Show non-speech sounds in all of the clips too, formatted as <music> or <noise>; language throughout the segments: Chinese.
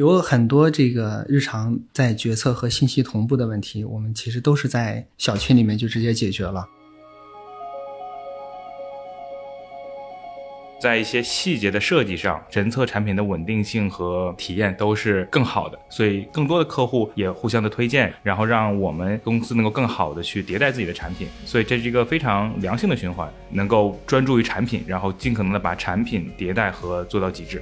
有很多这个日常在决策和信息同步的问题，我们其实都是在小区里面就直接解决了。在一些细节的设计上，神策产品的稳定性和体验都是更好的，所以更多的客户也互相的推荐，然后让我们公司能够更好的去迭代自己的产品，所以这是一个非常良性的循环，能够专注于产品，然后尽可能的把产品迭代和做到极致。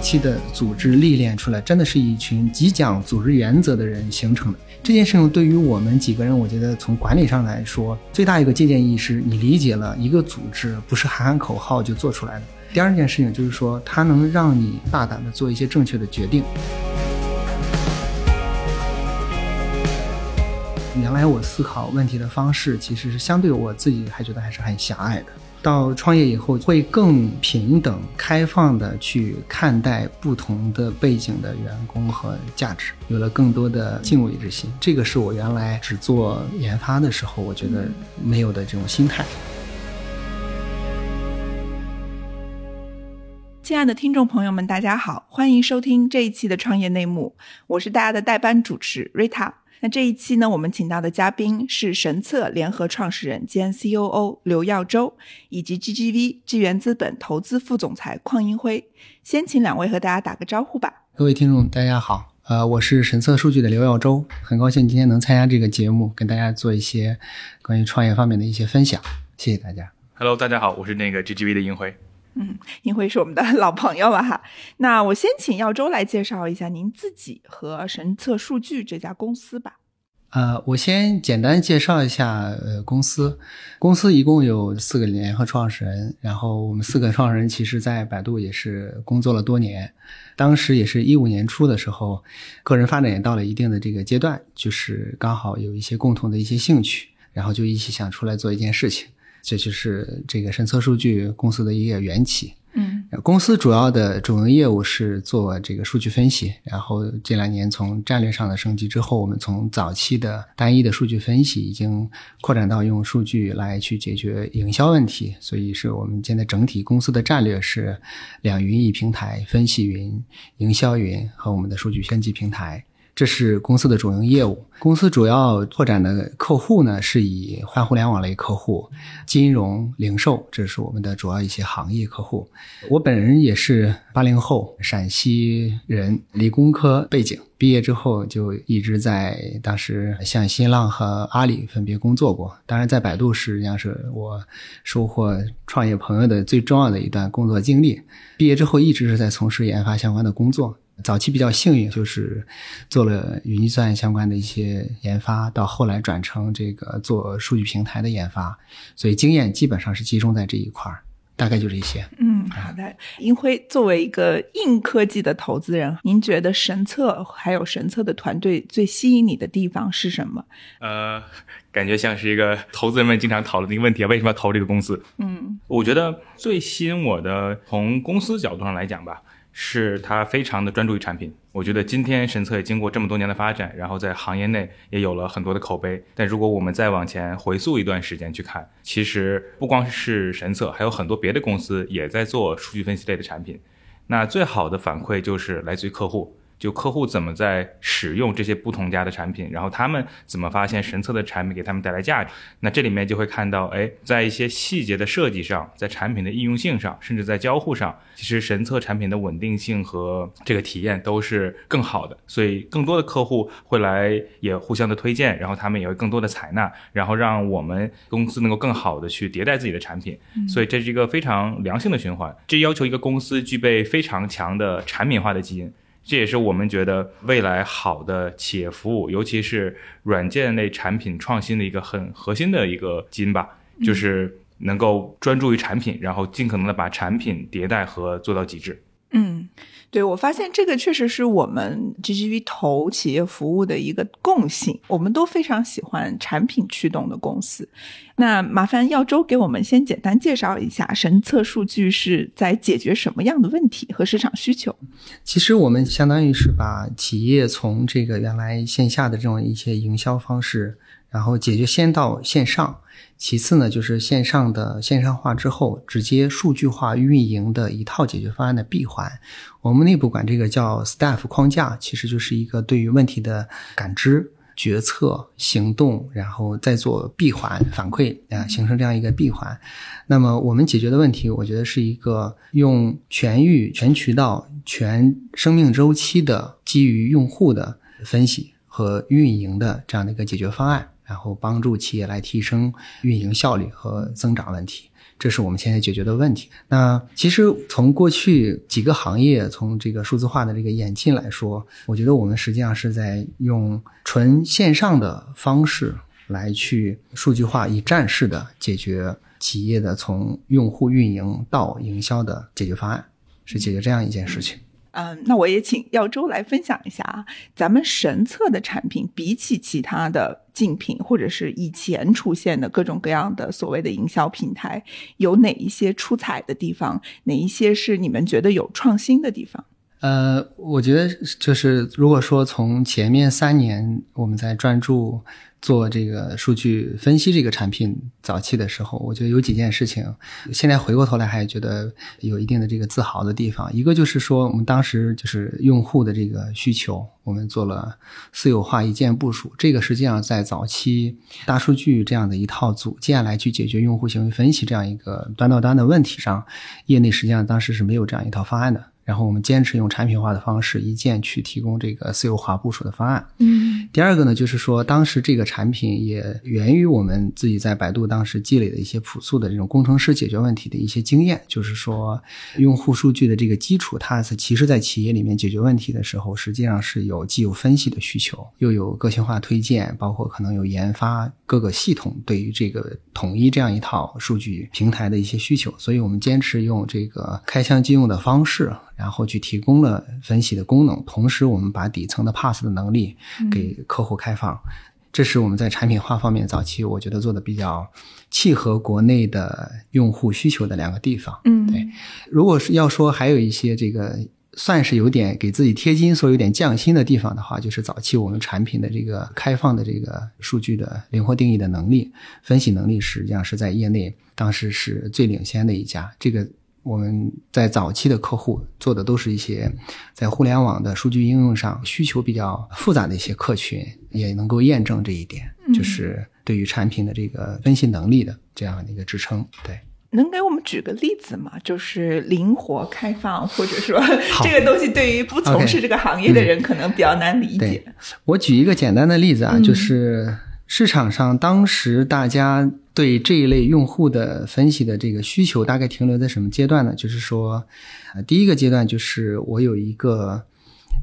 期的组织历练出来，真的是一群极讲组织原则的人形成的。这件事情对于我们几个人，我觉得从管理上来说，最大一个借鉴意义是你理解了一个组织不是喊喊口号就做出来的。第二件事情就是说，它能让你大胆的做一些正确的决定。原来我思考问题的方式，其实是相对我自己还觉得还是很狭隘的。到创业以后，会更平等、开放的去看待不同的背景的员工和价值，有了更多的敬畏之心。这个是我原来只做研发的时候，我觉得没有的这种心态。亲爱的听众朋友们，大家好，欢迎收听这一期的创业内幕，我是大家的代班主持 Rita。那这一期呢，我们请到的嘉宾是神策联合创始人兼 COO 刘耀洲，以及 GGV 智源资本投资副总裁邝英辉。先请两位和大家打个招呼吧。各位听众，大家好，呃，我是神策数据的刘耀洲，很高兴今天能参加这个节目，跟大家做一些关于创业方面的一些分享。谢谢大家。Hello，大家好，我是那个 GGV 的英辉。嗯，英辉是我们的老朋友了哈。<laughs> 那我先请耀州来介绍一下您自己和神策数据这家公司吧。呃，我先简单介绍一下呃公司。公司一共有四个联合创始人，然后我们四个创始人其实在百度也是工作了多年。当时也是一五年初的时候，个人发展也到了一定的这个阶段，就是刚好有一些共同的一些兴趣，然后就一起想出来做一件事情。这就是这个神策数据公司的一个缘起。嗯，公司主要的主营业务是做这个数据分析，然后这两年从战略上的升级之后，我们从早期的单一的数据分析，已经扩展到用数据来去解决营销问题。所以是我们现在整体公司的战略是两云一平台，分析云、营销云和我们的数据分析平台。这是公司的主营业务。公司主要拓展的客户呢，是以泛互联网类客户、金融、零售，这是我们的主要一些行业客户。我本人也是八零后，陕西人，理工科背景，毕业之后就一直在当时像新浪和阿里分别工作过。当然，在百度实际上是我收获创业朋友的最重要的一段工作经历。毕业之后一直是在从事研发相关的工作。早期比较幸运，就是做了云计算相关的一些研发，到后来转成这个做数据平台的研发，所以经验基本上是集中在这一块儿，大概就这些。嗯，好的。银辉作为一个硬科技的投资人，您觉得神策还有神策的团队最吸引你的地方是什么？呃，感觉像是一个投资人们经常讨论的一个问题啊，为什么要投这个公司？嗯，我觉得最吸引我的，从公司角度上来讲吧。是他非常的专注于产品。我觉得今天神策也经过这么多年的发展，然后在行业内也有了很多的口碑。但如果我们再往前回溯一段时间去看，其实不光是神策，还有很多别的公司也在做数据分析类的产品。那最好的反馈就是来自于客户。就客户怎么在使用这些不同家的产品，然后他们怎么发现神策的产品给他们带来价值？那这里面就会看到，哎，在一些细节的设计上，在产品的应用性上，甚至在交互上，其实神策产品的稳定性和这个体验都是更好的。所以更多的客户会来也互相的推荐，然后他们也会更多的采纳，然后让我们公司能够更好的去迭代自己的产品。所以这是一个非常良性的循环。这要求一个公司具备非常强的产品化的基因。这也是我们觉得未来好的企业服务，尤其是软件类产品创新的一个很核心的一个基因吧，就是能够专注于产品，然后尽可能的把产品迭代和做到极致。嗯，对，我发现这个确实是我们 GGV 投企业服务的一个共性，我们都非常喜欢产品驱动的公司。那麻烦耀州给我们先简单介绍一下神策数据是在解决什么样的问题和市场需求？其实我们相当于是把企业从这个原来线下的这种一些营销方式，然后解决先到线上，其次呢就是线上的线上化之后，直接数据化运营的一套解决方案的闭环。我们内部管这个叫 staff 框架，其实就是一个对于问题的感知。决策、行动，然后再做闭环反馈啊，形成这样一个闭环。那么我们解决的问题，我觉得是一个用全域、全渠道、全生命周期的基于用户的分析和运营的这样的一个解决方案，然后帮助企业来提升运营效率和增长问题。这是我们现在解决的问题。那其实从过去几个行业，从这个数字化的这个演进来说，我觉得我们实际上是在用纯线上的方式来去数据化、一站式的解决企业的从用户运营到营销的解决方案，是解决这样一件事情。嗯，那我也请耀州来分享一下啊，咱们神策的产品比起其他的竞品，或者是以前出现的各种各样的所谓的营销平台，有哪一些出彩的地方？哪一些是你们觉得有创新的地方？呃，我觉得就是如果说从前面三年我们在专注。做这个数据分析这个产品早期的时候，我觉得有几件事情，现在回过头来还觉得有一定的这个自豪的地方。一个就是说，我们当时就是用户的这个需求，我们做了私有化一键部署。这个实际上在早期大数据这样的一套组件来去解决用户行为分析这样一个端到端的问题上，业内实际上当时是没有这样一套方案的。然后我们坚持用产品化的方式，一键去提供这个私有化部署的方案。嗯，第二个呢，就是说当时这个产品也源于我们自己在百度当时积累的一些朴素的这种工程师解决问题的一些经验，就是说用户数据的这个基础，它是其实在企业里面解决问题的时候，实际上是有既有分析的需求，又有个性化推荐，包括可能有研发各个系统对于这个统一这样一套数据平台的一些需求，所以我们坚持用这个开箱即用的方式。然后去提供了分析的功能，同时我们把底层的 Pass 的能力给客户开放，这是我们在产品化方面早期我觉得做的比较契合国内的用户需求的两个地方。嗯，对。如果是要说还有一些这个算是有点给自己贴金，说有点匠心的地方的话，就是早期我们产品的这个开放的这个数据的灵活定义的能力、分析能力，实际上是在业内当时是最领先的一家。这个。我们在早期的客户做的都是一些在互联网的数据应用上需求比较复杂的一些客群，也能够验证这一点，就是对于产品的这个分析能力的这样的一个支撑。对，能给我们举个例子吗？就是灵活开放，或者说这个东西对于不从事这个行业的人可能比较难理解。我举一个简单的例子啊，就是市场上当时大家。对这一类用户的分析的这个需求，大概停留在什么阶段呢？就是说，呃，第一个阶段就是我有一个。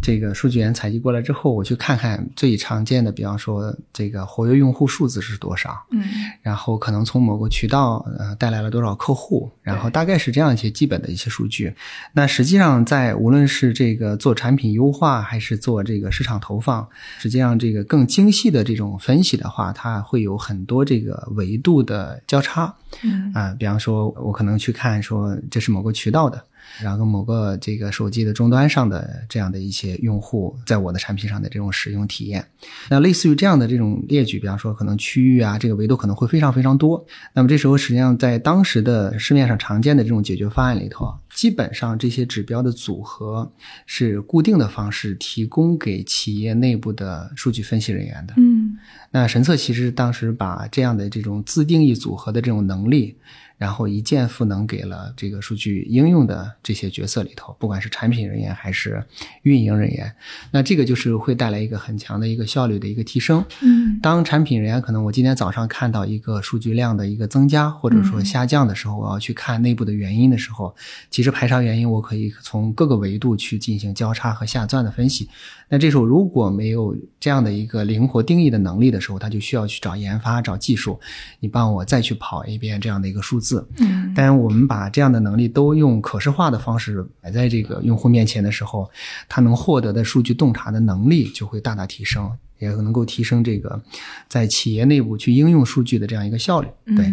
这个数据源采集过来之后，我去看看最常见的，比方说这个活跃用户数字是多少，嗯，然后可能从某个渠道呃带来了多少客户，然后大概是这样一些基本的一些数据。那实际上在无论是这个做产品优化还是做这个市场投放，实际上这个更精细的这种分析的话，它会有很多这个维度的交叉，嗯啊，比方说我可能去看说这是某个渠道的。然后某个这个手机的终端上的这样的一些用户，在我的产品上的这种使用体验，那类似于这样的这种列举，比方说可能区域啊，这个维度可能会非常非常多。那么这时候实际上在当时的市面上常见的这种解决方案里头，基本上这些指标的组合是固定的方式提供给企业内部的数据分析人员的。嗯，那神策其实当时把这样的这种自定义组合的这种能力。然后一键赋能给了这个数据应用的这些角色里头，不管是产品人员还是运营人员，那这个就是会带来一个很强的一个效率的一个提升。嗯，当产品人员可能我今天早上看到一个数据量的一个增加或者说下降的时候，我要去看内部的原因的时候，其实排查原因我可以从各个维度去进行交叉和下钻的分析。那这时候如果没有这样的一个灵活定义的能力的时候，他就需要去找研发、找技术，你帮我再去跑一遍这样的一个数字。嗯，但我们把这样的能力都用可视化的方式摆在这个用户面前的时候，他能获得的数据洞察的能力就会大大提升，也能够提升这个在企业内部去应用数据的这样一个效率。对。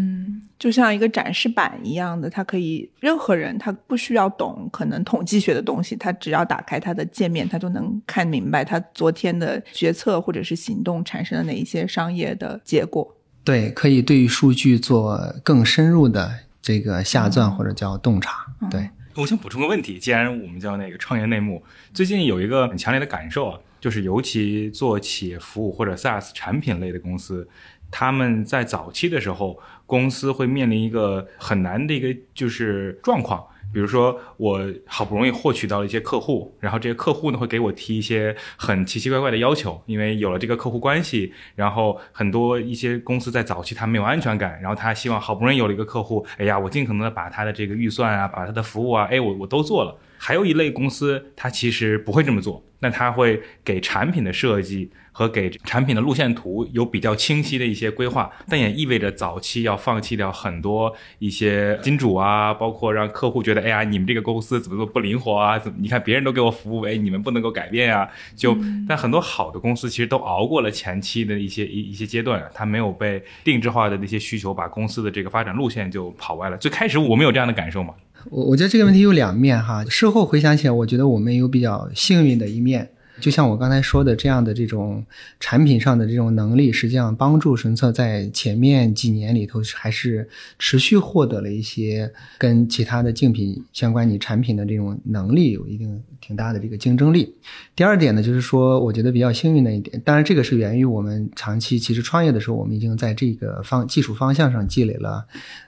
就像一个展示板一样的，它可以任何人他不需要懂可能统计学的东西，他只要打开它的界面，他就能看明白他昨天的决策或者是行动产生了哪一些商业的结果。对，可以对于数据做更深入的这个下钻或者叫洞察。对，我想补充个问题，既然我们叫那个创业内幕，最近有一个很强烈的感受啊，就是尤其做企业服务或者 SaaS 产品类的公司。他们在早期的时候，公司会面临一个很难的一个就是状况，比如说我好不容易获取到了一些客户，然后这些客户呢会给我提一些很奇奇怪怪的要求，因为有了这个客户关系，然后很多一些公司在早期他没有安全感，然后他希望好不容易有了一个客户，哎呀，我尽可能的把他的这个预算啊，把他的服务啊，哎，我我都做了。还有一类公司，它其实不会这么做，那它会给产品的设计。和给产品的路线图有比较清晰的一些规划，但也意味着早期要放弃掉很多一些金主啊，包括让客户觉得，哎呀，你们这个公司怎么做不灵活啊？怎么你看别人都给我服务，哎，你们不能够改变啊？就但很多好的公司其实都熬过了前期的一些一一些阶段，它没有被定制化的那些需求把公司的这个发展路线就跑歪了。最开始我们有这样的感受吗？我我觉得这个问题有两面哈。事后回想起来，我觉得我们有比较幸运的一面。就像我刚才说的，这样的这种产品上的这种能力，实际上帮助神策在前面几年里头还是持续获得了一些跟其他的竞品相关，你产品的这种能力有一定挺大的这个竞争力。第二点呢，就是说我觉得比较幸运的一点，当然这个是源于我们长期其实创业的时候，我们已经在这个方技术方向上积累了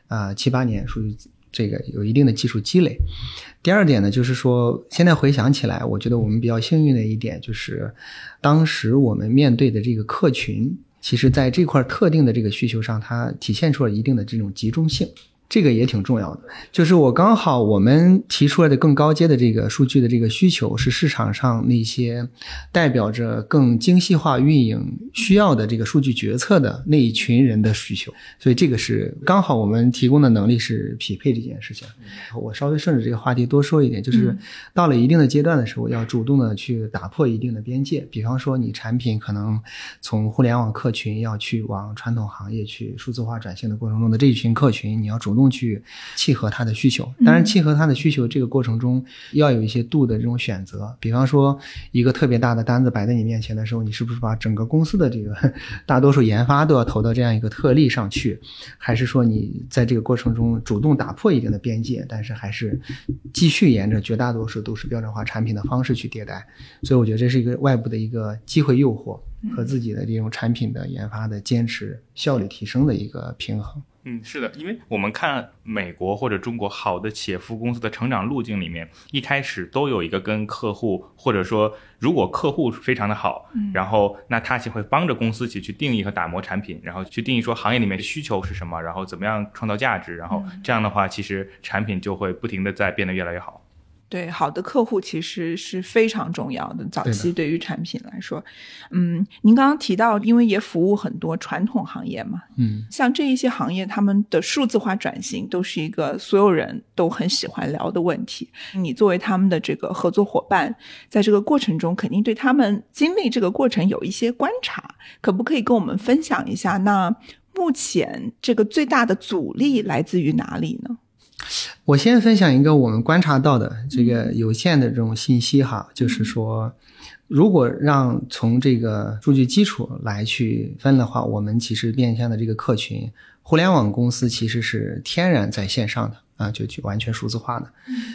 啊七八年，属于这个有一定的技术积累。第二点呢，就是说，现在回想起来，我觉得我们比较幸运的一点就是，当时我们面对的这个客群，其实在这块特定的这个需求上，它体现出了一定的这种集中性。这个也挺重要的，就是我刚好我们提出来的更高阶的这个数据的这个需求，是市场上那些代表着更精细化运营需要的这个数据决策的那一群人的需求，所以这个是刚好我们提供的能力是匹配这件事情。我稍微顺着这个话题多说一点，就是到了一定的阶段的时候，要主动的去打破一定的边界，比方说你产品可能从互联网客群要去往传统行业去数字化转型的过程中的这一群客群，你要主。主动去契合他的需求，当然契合他的需求这个过程中要有一些度的这种选择。比方说，一个特别大的单子摆在你面前的时候，你是不是把整个公司的这个大多数研发都要投到这样一个特例上去？还是说你在这个过程中主动打破一定的边界，但是还是继续沿着绝大多数都是标准化产品的方式去迭代？所以我觉得这是一个外部的一个机会诱惑和自己的这种产品的研发的坚持效率提升的一个平衡。嗯，是的，因为我们看美国或者中国好的企业服务公司的成长路径里面，一开始都有一个跟客户，或者说如果客户非常的好，然后那他就会帮着公司去去定义和打磨产品，然后去定义说行业里面的需求是什么，然后怎么样创造价值，然后这样的话，其实产品就会不停的在变得越来越好。对，好的客户其实是非常重要的。早期对于产品来说，嗯，您刚刚提到，因为也服务很多传统行业嘛，嗯，像这一些行业，他们的数字化转型都是一个所有人都很喜欢聊的问题。你作为他们的这个合作伙伴，在这个过程中，肯定对他们经历这个过程有一些观察，可不可以跟我们分享一下？那目前这个最大的阻力来自于哪里呢？我先分享一个我们观察到的这个有限的这种信息哈，就是说，如果让从这个数据基础来去分的话，我们其实面向的这个客群，互联网公司其实是天然在线上的啊，就去完全数字化的。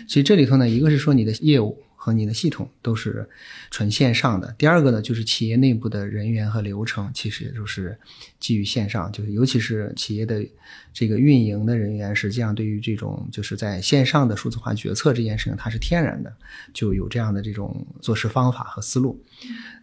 其实这里头呢，一个是说你的业务。和你的系统都是纯线上的。第二个呢，就是企业内部的人员和流程，其实也都是基于线上。就是尤其是企业的这个运营的人员，实际上对于这种就是在线上的数字化决策这件事情，它是天然的就有这样的这种做事方法和思路。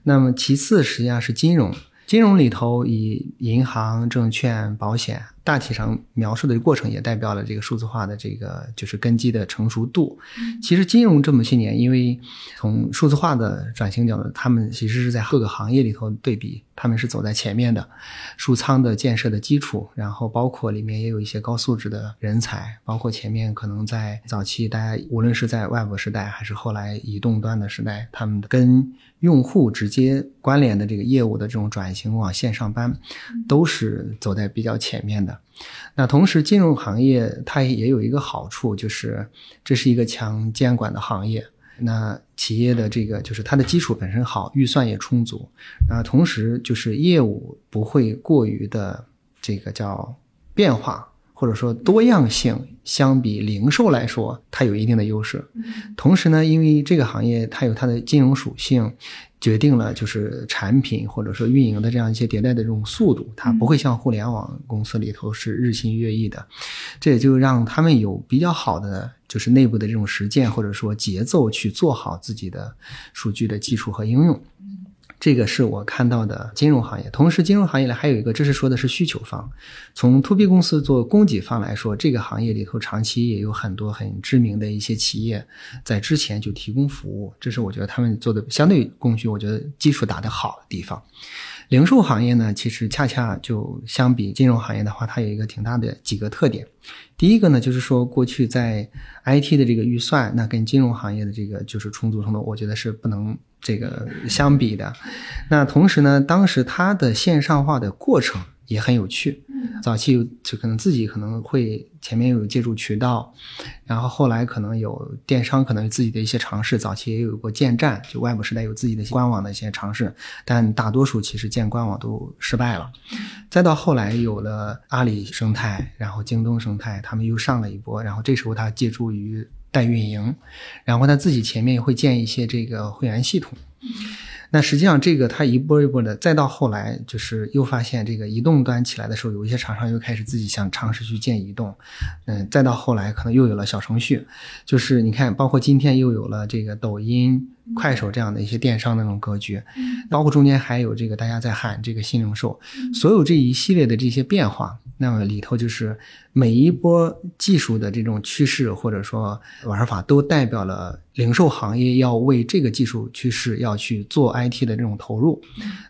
那么其次，实际上是金融，金融里头以银行、证券、保险。大体上描述的过程也代表了这个数字化的这个就是根基的成熟度。其实金融这么些年，因为从数字化的转型角度，他们其实是在各个行业里头对比，他们是走在前面的。数仓的建设的基础，然后包括里面也有一些高素质的人才，包括前面可能在早期大家无论是在 Web 时代还是后来移动端的时代，他们跟用户直接关联的这个业务的这种转型往线上搬，都是走在比较前面的。的。那同时，金融行业它也有一个好处，就是这是一个强监管的行业。那企业的这个就是它的基础本身好，预算也充足，那同时就是业务不会过于的这个叫变化。或者说多样性相比零售来说，它有一定的优势。同时呢，因为这个行业它有它的金融属性，决定了就是产品或者说运营的这样一些迭代的这种速度，它不会像互联网公司里头是日新月异的。这也就让他们有比较好的就是内部的这种实践或者说节奏去做好自己的数据的技术和应用。这个是我看到的金融行业，同时金融行业里还有一个，这是说的是需求方。从 to B 公司做供给方来说，这个行业里头长期也有很多很知名的一些企业在之前就提供服务，这是我觉得他们做的相对供需，我觉得基础打得好的地方。零售行业呢，其实恰恰就相比金融行业的话，它有一个挺大的几个特点。第一个呢，就是说过去在 IT 的这个预算，那跟金融行业的这个就是充足程度，我觉得是不能这个相比的。那同时呢，当时它的线上化的过程。也很有趣，早期就可能自己可能会前面有借助渠道，然后后来可能有电商可能有自己的一些尝试，早期也有过建站，就外部时代有自己的官网的一些尝试，但大多数其实建官网都失败了。再到后来有了阿里生态，然后京东生态，他们又上了一波，然后这时候他借助于代运营，然后他自己前面也会建一些这个会员系统。那实际上，这个他一波一波的，再到后来，就是又发现这个移动端起来的时候，有一些厂商又开始自己想尝试去建移动，嗯，再到后来，可能又有了小程序，就是你看，包括今天又有了这个抖音。快手这样的一些电商的那种格局，包括中间还有这个大家在喊这个新零售，所有这一系列的这些变化，那么里头就是每一波技术的这种趋势或者说玩法，都代表了零售行业要为这个技术趋势要去做 IT 的这种投入。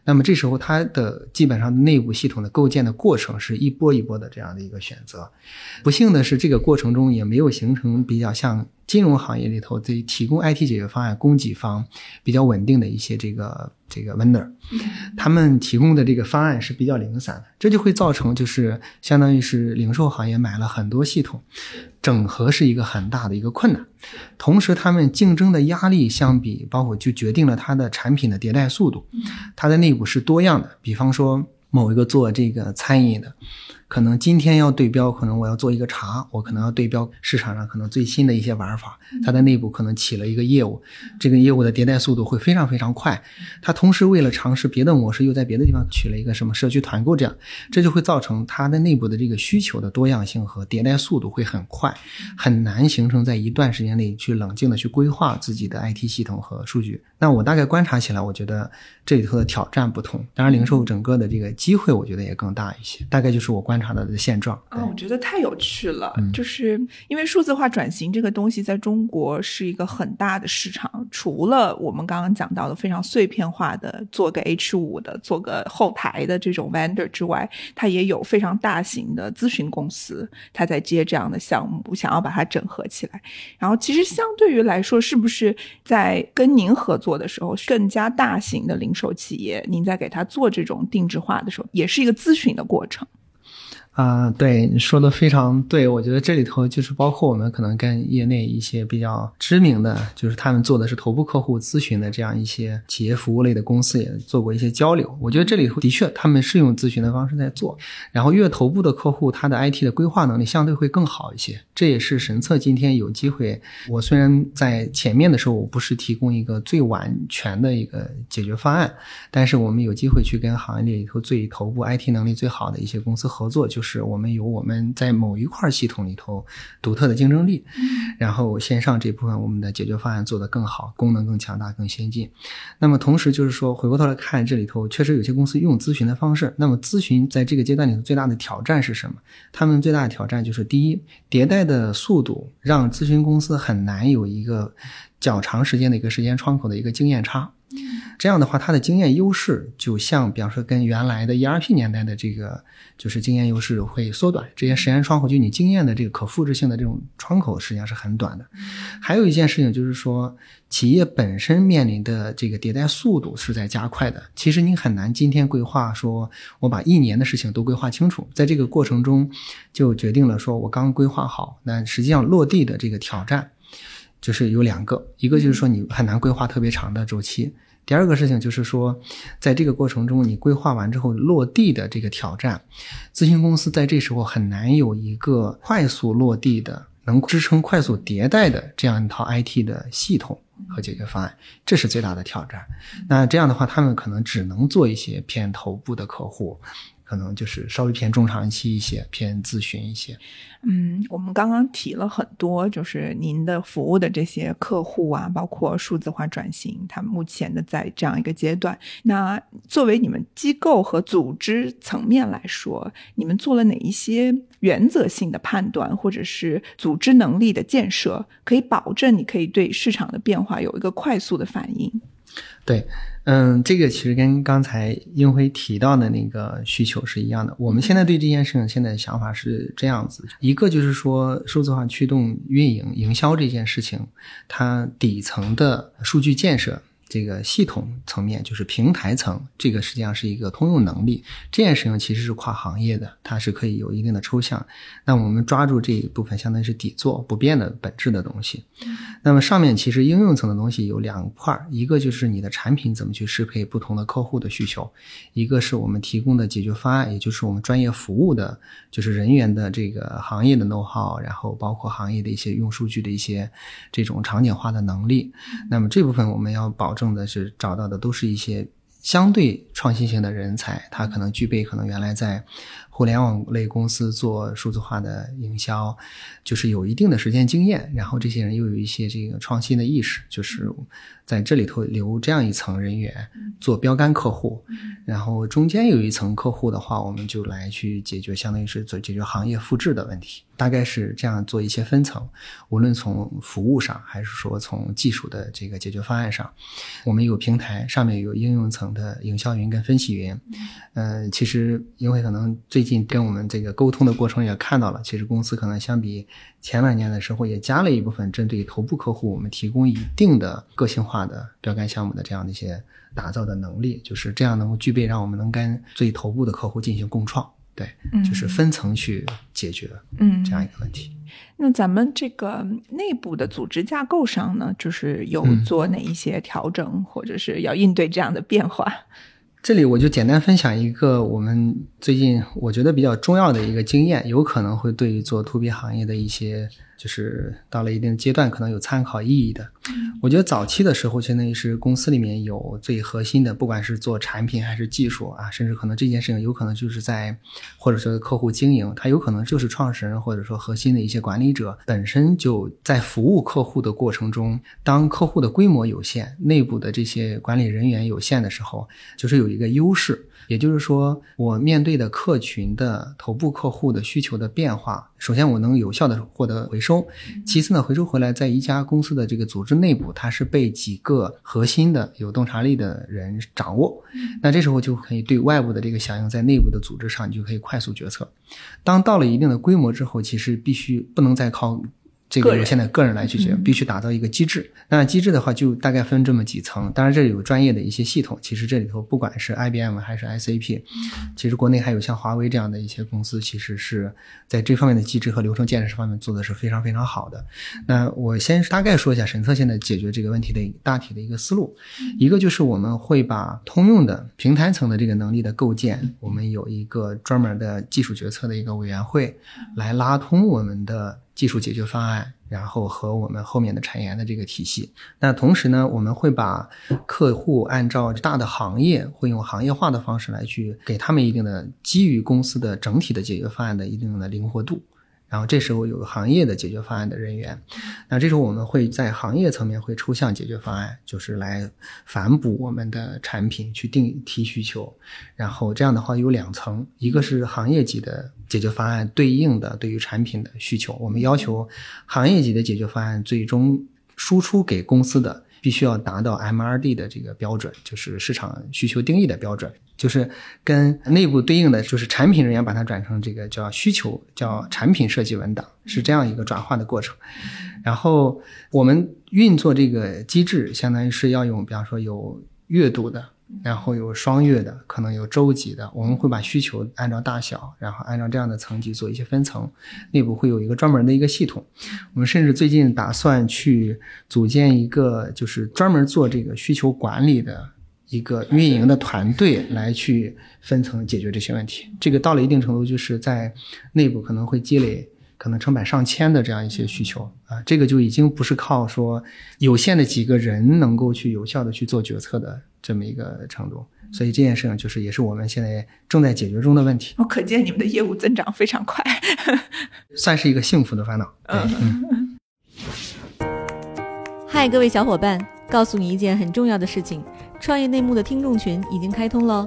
那么这时候它的基本上内部系统的构建的过程是一波一波的这样的一个选择。不幸的是，这个过程中也没有形成比较像。金融行业里头，这提供 IT 解决方案供给方比较稳定的一些这个这个 vendor，他们提供的这个方案是比较零散的，这就会造成就是相当于是零售行业买了很多系统，整合是一个很大的一个困难。同时，他们竞争的压力相比，包括就决定了它的产品的迭代速度，它的内部是多样的。比方说，某一个做这个餐饮的。可能今天要对标，可能我要做一个茶，我可能要对标市场上可能最新的一些玩法，它的内部可能起了一个业务，这个业务的迭代速度会非常非常快。它同时为了尝试别的模式，又在别的地方取了一个什么社区团购这样，这就会造成它的内部的这个需求的多样性和迭代速度会很快，很难形成在一段时间内去冷静的去规划自己的 IT 系统和数据。那我大概观察起来，我觉得这里头的挑战不同，当然零售整个的这个机会，我觉得也更大一些。大概就是我观察到的现状。啊，我觉得太有趣了，就是因为数字化转型这个东西在中国是一个很大的市场，除了我们刚刚讲到的非常碎片化的做个 H 五的、做个后台的这种 vendor 之外，它也有非常大型的咨询公司，它在接这样的项目，想要把它整合起来。然后，其实相对于来说，是不是在跟您合作？的时候，更加大型的零售企业，您在给他做这种定制化的时候，也是一个咨询的过程。啊，对你说的非常对，我觉得这里头就是包括我们可能跟业内一些比较知名的，就是他们做的是头部客户咨询的这样一些企业服务类的公司也做过一些交流。我觉得这里头的确他们是用咨询的方式在做，然后越头部的客户，他的 IT 的规划能力相对会更好一些。这也是神策今天有机会，我虽然在前面的时候我不是提供一个最完全的一个解决方案，但是我们有机会去跟行业里头最头部 IT 能力最好的一些公司合作，就是。是我们有我们在某一块系统里头独特的竞争力，然后线上这部分我们的解决方案做得更好，功能更强大、更先进。那么同时就是说，回过头来看这里头，确实有些公司用咨询的方式。那么咨询在这个阶段里头最大的挑战是什么？他们最大的挑战就是第一，迭代的速度让咨询公司很难有一个较长时间的一个时间窗口的一个经验差。这样的话，它的经验优势就像，比方说跟原来的 ERP 年代的这个就是经验优势会缩短，这些时间窗口就你经验的这个可复制性的这种窗口实际上是很短的。还有一件事情就是说，企业本身面临的这个迭代速度是在加快的。其实你很难今天规划说我把一年的事情都规划清楚，在这个过程中就决定了说我刚规划好，那实际上落地的这个挑战。就是有两个，一个就是说你很难规划特别长的周期，第二个事情就是说，在这个过程中你规划完之后落地的这个挑战，咨询公司在这时候很难有一个快速落地的、能支撑快速迭代的这样一套 IT 的系统和解决方案，这是最大的挑战。那这样的话，他们可能只能做一些偏头部的客户。可能就是稍微偏中长期一些，偏咨询一些。嗯，我们刚刚提了很多，就是您的服务的这些客户啊，包括数字化转型，他目前的在这样一个阶段。那作为你们机构和组织层面来说，你们做了哪一些原则性的判断，或者是组织能力的建设，可以保证你可以对市场的变化有一个快速的反应？对。嗯，这个其实跟刚才英辉提到的那个需求是一样的。我们现在对这件事情现在的想法是这样子：一个就是说，数字化驱动运营、营销这件事情，它底层的数据建设。这个系统层面就是平台层，这个实际上是一个通用能力。这件事情其实是跨行业的，它是可以有一定的抽象。那我们抓住这一部分，相当于是底座不变的本质的东西。那么上面其实应用层的东西有两块一个就是你的产品怎么去适配不同的客户的需求，一个是我们提供的解决方案，也就是我们专业服务的，就是人员的这个行业的 know how，然后包括行业的一些用数据的一些这种场景化的能力。那么这部分我们要保。证的是找到的都是一些相对创新型的人才，他可能具备可能原来在互联网类公司做数字化的营销，就是有一定的实践经验，然后这些人又有一些这个创新的意识，就是在这里头留这样一层人员做标杆客户，然后中间有一层客户的话，我们就来去解决，相当于是做解决行业复制的问题。大概是这样做一些分层，无论从服务上，还是说从技术的这个解决方案上，我们有平台，上面有应用层的营销云跟分析云。呃，其实因为可能最近跟我们这个沟通的过程也看到了，其实公司可能相比前两年的时候，也加了一部分针对头部客户，我们提供一定的个性化的标杆项目的这样的一些打造的能力，就是这样能够具备让我们能跟最头部的客户进行共创。对，就是分层去解决，嗯，这样一个问题。那咱们这个内部的组织架构上呢，就是有做哪一些调整，或者是要应对这样的变化？这里我就简单分享一个我们最近我觉得比较重要的一个经验，有可能会对于做 to B 行业的一些。就是到了一定阶段，可能有参考意义的。我觉得早期的时候，相当于是公司里面有最核心的，不管是做产品还是技术啊，甚至可能这件事情有可能就是在或者说客户经营，他有可能就是创始人或者说核心的一些管理者本身就在服务客户的过程中，当客户的规模有限，内部的这些管理人员有限的时候，就是有一个优势。也就是说，我面对的客群的头部客户的需求的变化，首先我能有效的获得回收，其次呢，回收回来在一家公司的这个组织内部，它是被几个核心的有洞察力的人掌握，那这时候就可以对外部的这个响应，在内部的组织上，你就可以快速决策。当到了一定的规模之后，其实必须不能再靠。这个现在个人来去决，必须打造一个机制。那机制的话，就大概分这么几层。当然，这里有专业的一些系统。其实这里头，不管是 IBM 还是 SAP，其实国内还有像华为这样的一些公司，其实是在这方面的机制和流程建设方面做的是非常非常好的。那我先大概说一下神策现在解决这个问题的大体的一个思路。一个就是我们会把通用的平台层的这个能力的构建，我们有一个专门的技术决策的一个委员会来拉通我们的。技术解决方案，然后和我们后面的产研的这个体系。那同时呢，我们会把客户按照大的行业，会用行业化的方式来去给他们一定的基于公司的整体的解决方案的一定的灵活度。然后这时候有个行业的解决方案的人员，那这时候我们会在行业层面会抽象解决方案，就是来反哺我们的产品去定提需求，然后这样的话有两层，一个是行业级的解决方案对应的对于产品的需求，我们要求行业级的解决方案最终输出给公司的。必须要达到 MRD 的这个标准，就是市场需求定义的标准，就是跟内部对应的就是产品人员把它转成这个叫需求，叫产品设计文档，是这样一个转化的过程。然后我们运作这个机制，相当于是要用，比方说有阅读的。然后有双月的，可能有周级的，我们会把需求按照大小，然后按照这样的层级做一些分层，内部会有一个专门的一个系统。我们甚至最近打算去组建一个，就是专门做这个需求管理的一个运营的团队来去分层解决这些问题。这个到了一定程度，就是在内部可能会积累。可能成百上千的这样一些需求啊，这个就已经不是靠说有限的几个人能够去有效的去做决策的这么一个程度，所以这件事情就是也是我们现在正在解决中的问题。我可见你们的业务增长非常快，<laughs> 算是一个幸福的烦恼。嗯。<laughs> 嗨，各位小伙伴，告诉你一件很重要的事情：创业内幕的听众群已经开通了。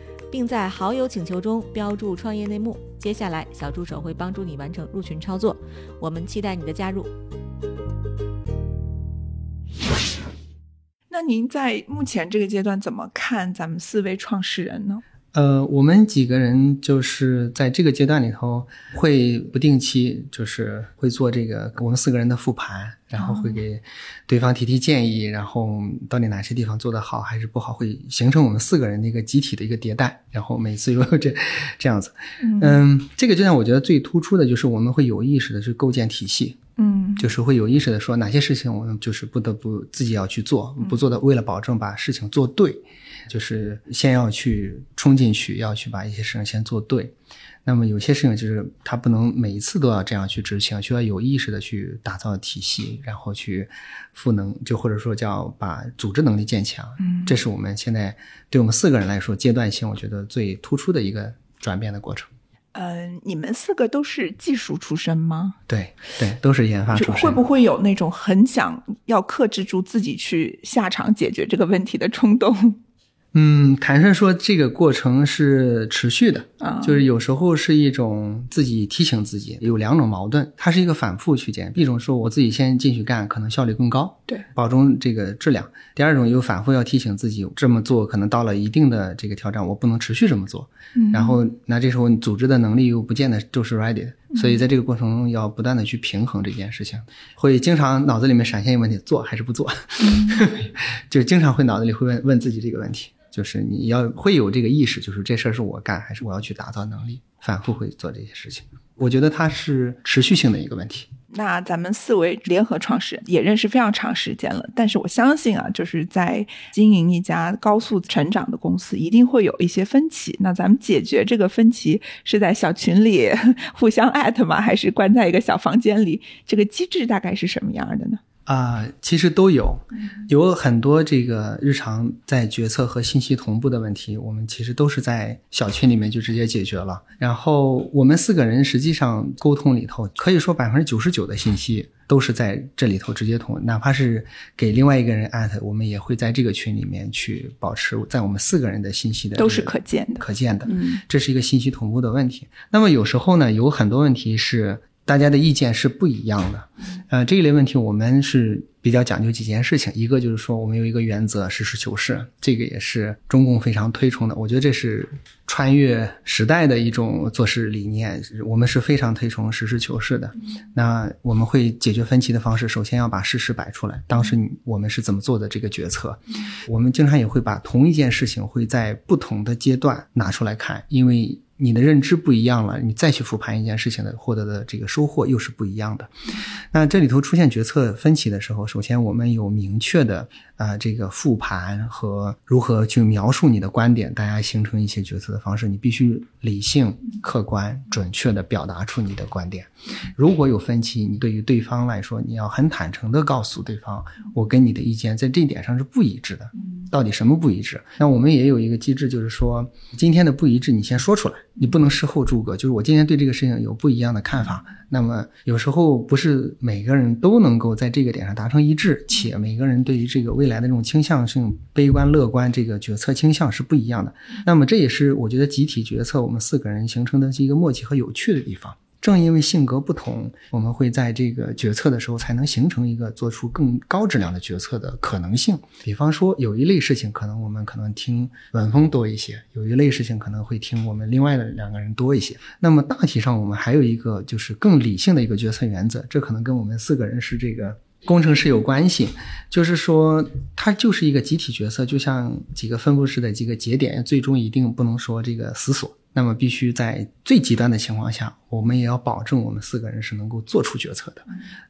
并在好友请求中标注“创业内幕”。接下来，小助手会帮助你完成入群操作。我们期待你的加入。那您在目前这个阶段怎么看咱们四位创始人呢？呃，我们几个人就是在这个阶段里头，会不定期就是会做这个我们四个人的复盘，然后会给对方提提建议，然后到底哪些地方做得好还是不好，会形成我们四个人的一个集体的一个迭代，然后每次有这这样子。嗯，这个阶段我觉得最突出的就是我们会有意识的去构建体系，嗯，就是会有意识的说哪些事情我们就是不得不自己要去做，不做的为了保证把事情做对。就是先要去冲进去，要去把一些事情先做对。那么有些事情就是他不能每一次都要这样去执行，需要有意识的去打造体系，然后去赋能，就或者说叫把组织能力建强。嗯，这是我们现在对我们四个人来说阶段性，我觉得最突出的一个转变的过程。嗯，你们四个都是技术出身吗？对对，都是研发出身。会不会有那种很想要克制住自己去下场解决这个问题的冲动？嗯，坦率说，这个过程是持续的啊，就是有时候是一种自己提醒自己，有两种矛盾，它是一个反复区间。一种说我自己先进去干，可能效率更高，对，保证这个质量；第二种又反复要提醒自己，这么做可能到了一定的这个挑战，我不能持续这么做。然后那这时候你组织的能力又不见得就是 ready，所以在这个过程中要不断的去平衡这件事情，会经常脑子里面闪现一个问题：做还是不做？<laughs> 就经常会脑子里会问问自己这个问题。就是你要会有这个意识，就是这事儿是我干还是我要去打造能力，反复会做这些事情。我觉得它是持续性的一个问题。那咱们四位联合创始人也认识非常长时间了，但是我相信啊，就是在经营一家高速成长的公司，一定会有一些分歧。那咱们解决这个分歧是在小群里 <laughs> 互相艾特吗？还是关在一个小房间里？这个机制大概是什么样的呢？啊，其实都有，有很多这个日常在决策和信息同步的问题，我们其实都是在小群里面就直接解决了。然后我们四个人实际上沟通里头，可以说百分之九十九的信息都是在这里头直接通，哪怕是给另外一个人艾特，我们也会在这个群里面去保持在我们四个人的信息的都是可见的，可见的。嗯，这是一个信息同步的问题。那么有时候呢，有很多问题是。大家的意见是不一样的，呃，这一类问题我们是比较讲究几件事情，一个就是说我们有一个原则，实事求是，这个也是中共非常推崇的，我觉得这是穿越时代的一种做事理念，我们是非常推崇实事求是的。那我们会解决分歧的方式，首先要把事实摆出来，当时我们是怎么做的这个决策，我们经常也会把同一件事情会在不同的阶段拿出来看，因为。你的认知不一样了，你再去复盘一件事情的获得的这个收获又是不一样的。那这里头出现决策分歧的时候，首先我们有明确的啊、这个复盘和如何去描述你的观点，大家形成一些决策的方式，你必须理性、客观、准确的表达出你的观点。如果有分歧，你对于对方来说，你要很坦诚的告诉对方，我跟你的意见在这一点上是不一致的。到底什么不一致？那我们也有一个机制，就是说今天的不一致，你先说出来，你不能事后诸葛。就是我今天对这个事情有不一样的看法，那么有时候不是每个人都能够在这个点上达成一致，且每个人对于这个未来的这种倾向性、悲观、乐观这个决策倾向是不一样的。那么这也是我觉得集体决策我们四个人形成的一个默契和有趣的地方。正因为性格不同，我们会在这个决策的时候才能形成一个做出更高质量的决策的可能性。比方说，有一类事情可能我们可能听文峰多一些，有一类事情可能会听我们另外的两个人多一些。那么大体上，我们还有一个就是更理性的一个决策原则，这可能跟我们四个人是这个。工程师有关系，就是说，它就是一个集体决策，就像几个分布式的几个节点，最终一定不能说这个死锁。那么必须在最极端的情况下，我们也要保证我们四个人是能够做出决策的。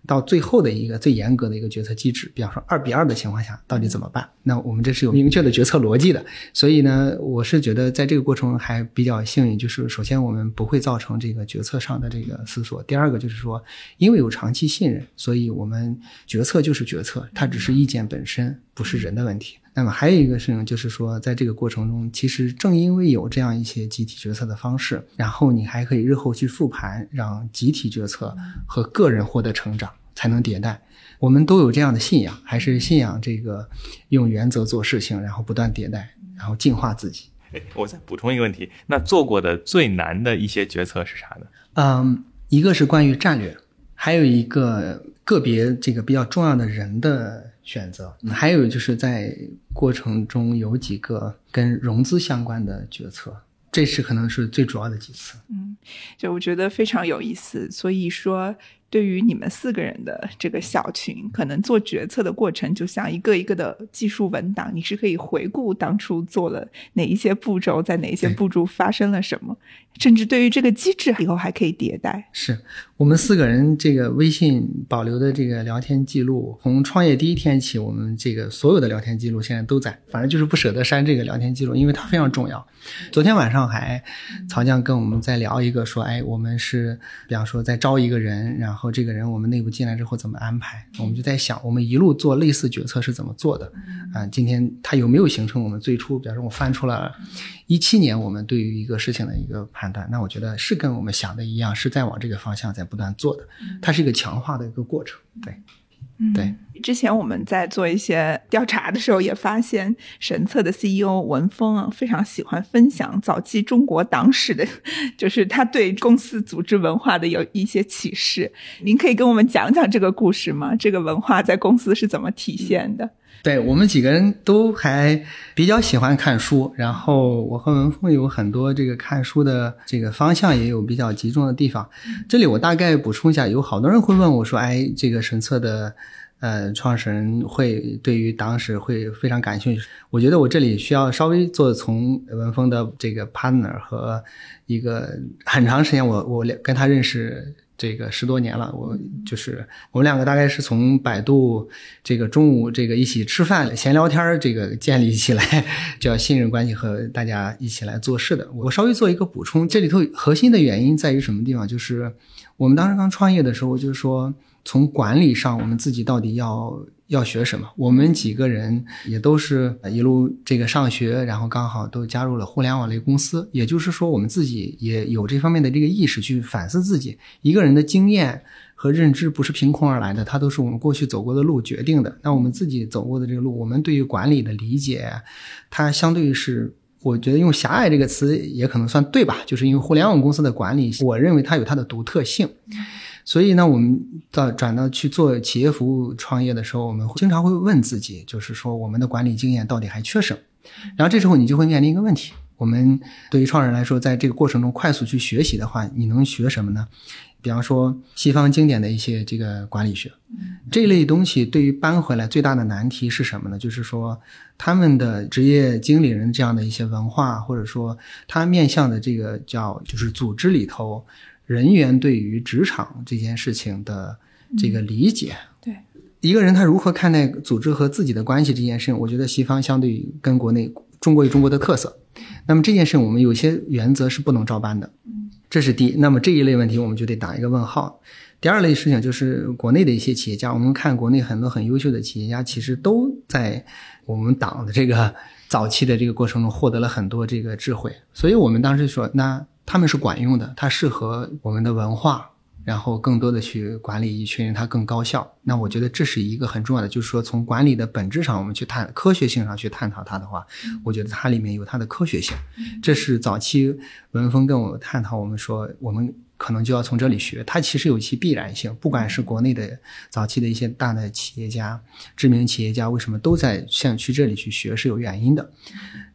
到最后的一个最严格的一个决策机制，比方说二比二的情况下，到底怎么办？那我们这是有明确的决策逻辑的。所以呢，我是觉得在这个过程还比较幸运，就是首先我们不会造成这个决策上的这个思索。第二个就是说，因为有长期信任，所以我们决策就是决策，它只是意见本身，不是人的问题。那么还有一个事情就是说，在这个过程中，其实正因为有这样一些集体决策的方式，然后你还可以日后去复盘，让集体决策和个人获得成长，才能迭代。我们都有这样的信仰，还是信仰这个用原则做事情，然后不断迭代，然后进化自己。哎，我再补充一个问题，那做过的最难的一些决策是啥呢？嗯，一个是关于战略，还有一个个别这个比较重要的人的选择，还有就是在过程中有几个跟融资相关的决策，这是可能是最主要的几次。嗯，就我觉得非常有意思。所以说，对于你们四个人的这个小群，可能做决策的过程就像一个一个的技术文档，你是可以回顾当初做了哪一些步骤，在哪一些步骤发生了什么，甚至对于这个机制以后还可以迭代。是我们四个人这个微信保留的这个聊天记录，从创业第一天起，我们这个所有的聊天记录现在都在，反正就是不舍得删这个聊天记录，因为它非常重要。昨天晚上还曹酱跟我们在聊一个说，哎，我们是比方说在招一个人，然后这个人我们内部进来之后怎么安排，我们就在想，我们一路做类似决策是怎么做的啊？今天他有没有形成我们最初，比方说我翻出了一七年我们对于一个事情的一个判断，那我觉得是跟我们想的一样，是在往这个方向在不断做的，它是一个强化的一个过程，对。嗯对，之前我们在做一些调查的时候，也发现神策的 CEO 文峰啊，非常喜欢分享早期中国党史的，<laughs> 就是他对公司组织文化的有一些启示。您可以跟我们讲讲这个故事吗？这个文化在公司是怎么体现的？对我们几个人都还比较喜欢看书，然后我和文峰有很多这个看书的这个方向也有比较集中的地方。这里我大概补充一下，有好多人会问我说：“哎，这个神策的呃创始人会对于党史会非常感兴趣。”我觉得我这里需要稍微做从文峰的这个 partner 和一个很长时间我我跟他认识。这个十多年了，我就是我们两个大概是从百度这个中午这个一起吃饭闲聊天这个建立起来叫信任关系和大家一起来做事的。我稍微做一个补充，这里头核心的原因在于什么地方？就是我们当时刚创业的时候，就是说从管理上我们自己到底要要学什么？我们几个人也都是一路这个上学，然后刚好都加入了互联网类公司，也就是说我们自己也有这方面的这个意识去反思自己一个人的经验和认知不是凭空而来的，它都是我们过去走过的路决定的。那我们自己走过的这个路，我们对于管理的理解，它相对于是。我觉得用狭隘这个词也可能算对吧？就是因为互联网公司的管理，我认为它有它的独特性。所以呢，我们到转到去做企业服务创业的时候，我们经常会问自己，就是说我们的管理经验到底还缺什么？然后这时候你就会面临一个问题：我们对于创始人来说，在这个过程中快速去学习的话，你能学什么呢？比方说西方经典的一些这个管理学，这类东西对于搬回来最大的难题是什么呢？就是说他们的职业经理人这样的一些文化，或者说他面向的这个叫就是组织里头人员对于职场这件事情的这个理解，对，一个人他如何看待组织和自己的关系这件事情，我觉得西方相对于跟国内，中国有中国的特色。那么这件事我们有些原则是不能照搬的，这是第一。那么这一类问题我们就得打一个问号。第二类事情就是国内的一些企业家，我们看国内很多很优秀的企业家，其实都在我们党的这个早期的这个过程中获得了很多这个智慧。所以我们当时说，那他们是管用的，它适合我们的文化。然后更多的去管理一群人，它更高效。那我觉得这是一个很重要的，就是说从管理的本质上，我们去探科学性上去探讨它的话，我觉得它里面有它的科学性。这是早期文峰跟我探讨，我们说我们可能就要从这里学，它其实有其必然性。不管是国内的早期的一些大的企业家、知名企业家，为什么都在向去这里去学，是有原因的。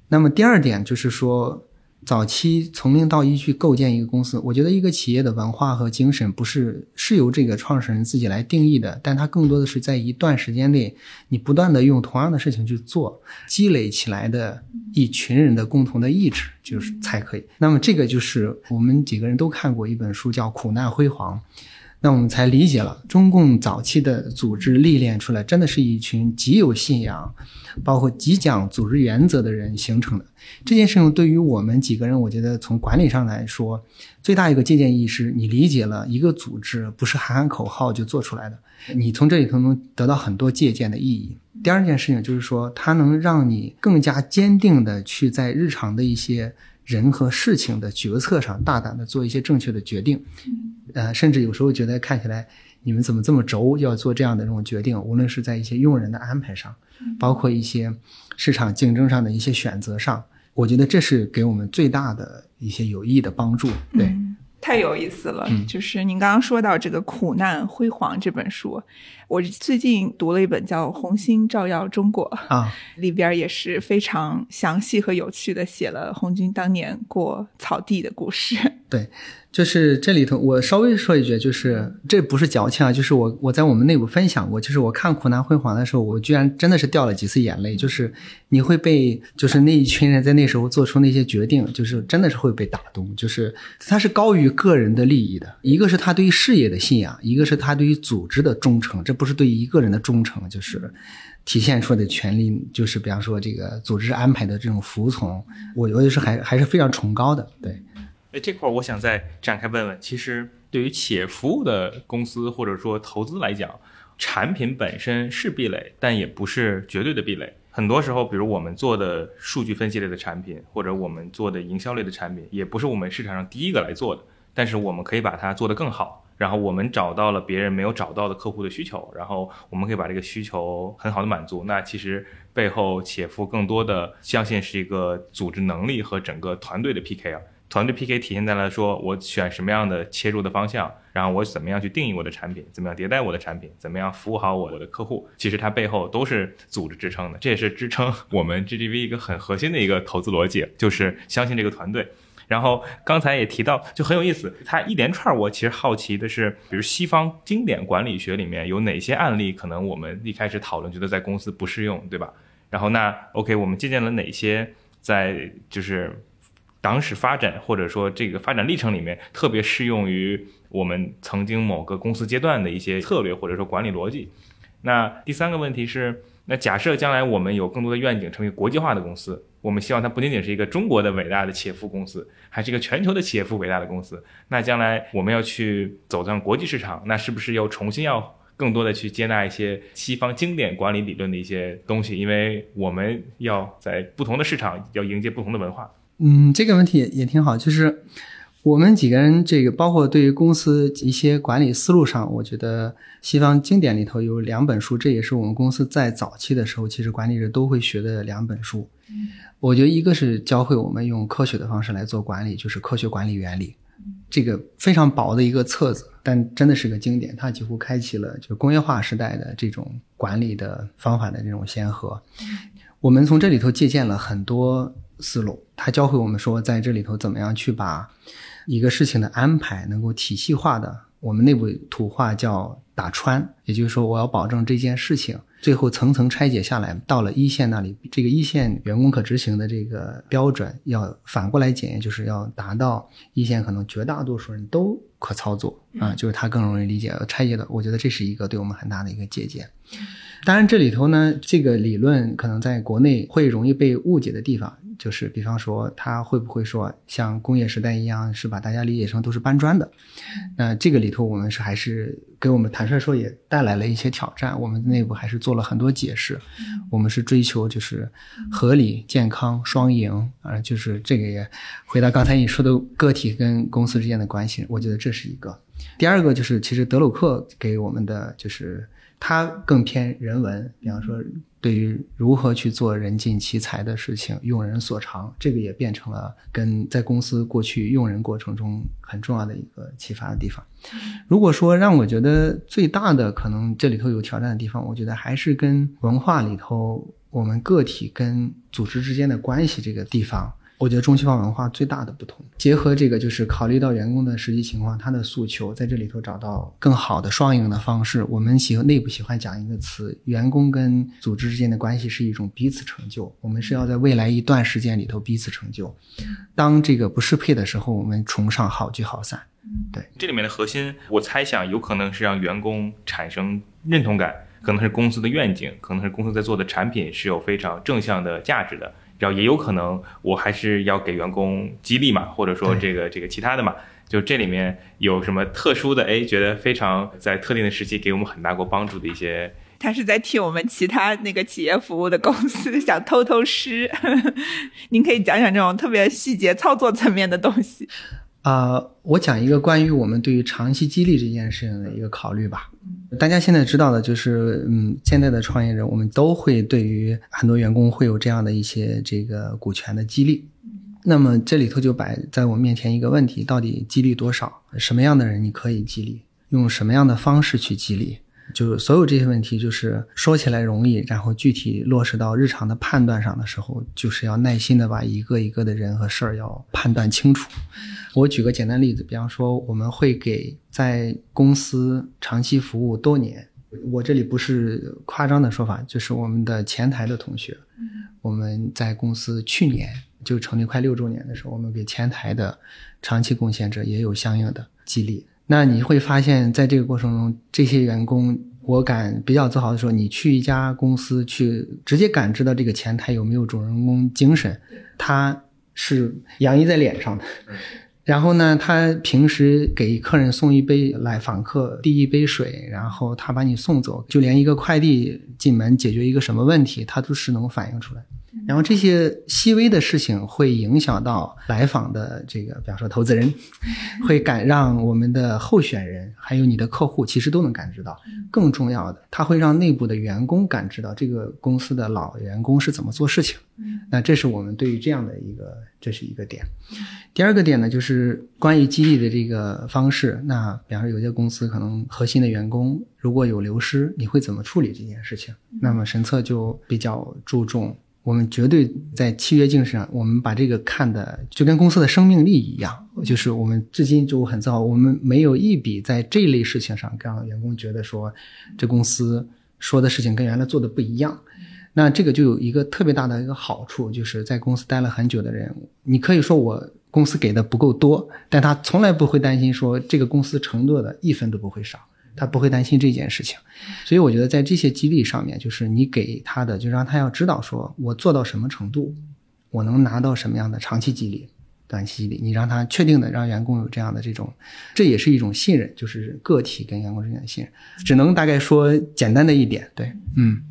那么第二点就是说。早期从零到一去构建一个公司，我觉得一个企业的文化和精神不是是由这个创始人自己来定义的，但它更多的是在一段时间内，你不断的用同样的事情去做，积累起来的一群人的共同的意志，就是才可以。那么这个就是我们几个人都看过一本书叫《苦难辉煌》。那我们才理解了，中共早期的组织历练出来，真的是一群极有信仰，包括极讲组织原则的人形成的。这件事情对于我们几个人，我觉得从管理上来说，最大一个借鉴意义是，你理解了一个组织不是喊喊口号就做出来的，你从这里头能得到很多借鉴的意义。第二件事情就是说，它能让你更加坚定的去在日常的一些。人和事情的决策上，大胆的做一些正确的决定，呃，甚至有时候觉得看起来你们怎么这么轴，要做这样的这种决定，无论是在一些用人的安排上，包括一些市场竞争上的一些选择上，我觉得这是给我们最大的一些有益的帮助，对。太有意思了，就是您刚刚说到这个《苦难辉煌》这本书，我最近读了一本叫《红星照耀中国》啊，里边也是非常详细和有趣的写了红军当年过草地的故事。<laughs> 对。就是这里头，我稍微说一句，就是这不是矫情啊，就是我我在我们内部分享过，就是我看《苦难辉煌》的时候，我居然真的是掉了几次眼泪。就是你会被，就是那一群人在那时候做出那些决定，就是真的是会被打动。就是他是高于个人的利益的，一个是他对于事业的信仰，一个是他对于组织的忠诚。这不是对一个人的忠诚，就是体现出的权利，就是比方说这个组织安排的这种服从，我觉得是还还是非常崇高的，对。这块我想再展开问问，其实对于企业服务的公司或者说投资来讲，产品本身是壁垒，但也不是绝对的壁垒。很多时候，比如我们做的数据分析类的产品，或者我们做的营销类的产品，也不是我们市场上第一个来做的，但是我们可以把它做得更好。然后我们找到了别人没有找到的客户的需求，然后我们可以把这个需求很好的满足。那其实背后且付更多的相信是一个组织能力和整个团队的 PK 啊。团队 PK 体现在了说，我选什么样的切入的方向，然后我怎么样去定义我的产品，怎么样迭代我的产品，怎么样服务好我的客户，其实它背后都是组织支撑的。这也是支撑我们 GGV 一个很核心的一个投资逻辑，就是相信这个团队。然后刚才也提到，就很有意思，它一连串我其实好奇的是，比如西方经典管理学里面有哪些案例，可能我们一开始讨论觉得在公司不适用，对吧？然后那 OK，我们借鉴了哪些在就是。党史发展或者说这个发展历程里面特别适用于我们曾经某个公司阶段的一些策略或者说管理逻辑。那第三个问题是，那假设将来我们有更多的愿景成为国际化的公司，我们希望它不仅仅是一个中国的伟大的企业服务公司，还是一个全球的企业服务伟大的公司。那将来我们要去走向国际市场，那是不是又重新要更多的去接纳一些西方经典管理理论的一些东西？因为我们要在不同的市场要迎接不同的文化。嗯，这个问题也挺好，就是我们几个人这个，包括对于公司一些管理思路上，我觉得西方经典里头有两本书，这也是我们公司在早期的时候，其实管理者都会学的两本书。我觉得一个是教会我们用科学的方式来做管理，就是《科学管理原理》，这个非常薄的一个册子，但真的是个经典，它几乎开启了就工业化时代的这种管理的方法的这种先河。我们从这里头借鉴了很多。思路，他教会我们说，在这里头怎么样去把一个事情的安排能够体系化的，我们内部土话叫打穿，也就是说，我要保证这件事情最后层层拆解下来，到了一线那里，这个一线员工可执行的这个标准，要反过来检验，就是要达到一线可能绝大多数人都可操作啊，就是他更容易理解。拆解的，我觉得这是一个对我们很大的一个借鉴。当然，这里头呢，这个理论可能在国内会容易被误解的地方。就是比方说，他会不会说像工业时代一样，是把大家理解成都是搬砖的？那这个里头，我们是还是给我们坦率说也带来了一些挑战。我们内部还是做了很多解释。我们是追求就是合理、健康、双赢啊，就是这个也回到刚才你说的个体跟公司之间的关系。我觉得这是一个。第二个就是，其实德鲁克给我们的就是他更偏人文，比方说。对于如何去做人尽其才的事情，用人所长，这个也变成了跟在公司过去用人过程中很重要的一个启发的地方。如果说让我觉得最大的可能这里头有挑战的地方，我觉得还是跟文化里头我们个体跟组织之间的关系这个地方。我觉得中西方文化最大的不同，结合这个就是考虑到员工的实际情况，他的诉求，在这里头找到更好的双赢的方式。我们喜内部喜欢讲一个词，员工跟组织之间的关系是一种彼此成就。我们是要在未来一段时间里头彼此成就。当这个不适配的时候，我们崇尚好聚好散。对，这里面的核心，我猜想有可能是让员工产生认同感，可能是公司的愿景，可能是公司在做的产品是有非常正向的价值的。然后也有可能，我还是要给员工激励嘛，或者说这个这个其他的嘛，就这里面有什么特殊的？哎，觉得非常在特定的时期给我们很大过帮助的一些。他是在替我们其他那个企业服务的公司想偷偷师，<laughs> 您可以讲讲这种特别细节操作层面的东西。啊，我讲一个关于我们对于长期激励这件事情的一个考虑吧。大家现在知道的就是，嗯，现在的创业者，我们都会对于很多员工会有这样的一些这个股权的激励。那么这里头就摆在我面前一个问题：到底激励多少？什么样的人你可以激励？用什么样的方式去激励？就是所有这些问题，就是说起来容易，然后具体落实到日常的判断上的时候，就是要耐心的把一个一个的人和事儿要判断清楚。我举个简单例子，比方说，我们会给在公司长期服务多年，我这里不是夸张的说法，就是我们的前台的同学，我们在公司去年就成立快六周年的时候，我们给前台的长期贡献者也有相应的激励。那你会发现在这个过程中，这些员工，我敢比较自豪的说，你去一家公司去，直接感知到这个前台有没有主人公精神，他是洋溢在脸上的。然后呢，他平时给客人送一杯来访客递一杯水，然后他把你送走，就连一个快递进门解决一个什么问题，他都是能反映出来。然后这些细微的事情会影响到来访的这个，比方说投资人，<laughs> 会感让我们的候选人，还有你的客户，其实都能感知到。更重要的，它会让内部的员工感知到这个公司的老员工是怎么做事情。那这是我们对于这样的一个，这是一个点。第二个点呢，就是关于激励的这个方式。那比方说有些公司可能核心的员工如果有流失，你会怎么处理这件事情？那么神策就比较注重。我们绝对在契约精神上，我们把这个看的就跟公司的生命力一样，就是我们至今就很自豪，我们没有一笔在这类事情上让员工觉得说，这公司说的事情跟原来做的不一样。那这个就有一个特别大的一个好处，就是在公司待了很久的人，你可以说我公司给的不够多，但他从来不会担心说这个公司承诺的一分都不会少。他不会担心这件事情，所以我觉得在这些激励上面，就是你给他的，就让他要知道，说我做到什么程度，我能拿到什么样的长期激励、短期激励。你让他确定的让员工有这样的这种，这也是一种信任，就是个体跟员工之间的信任。只能大概说简单的一点，对，嗯。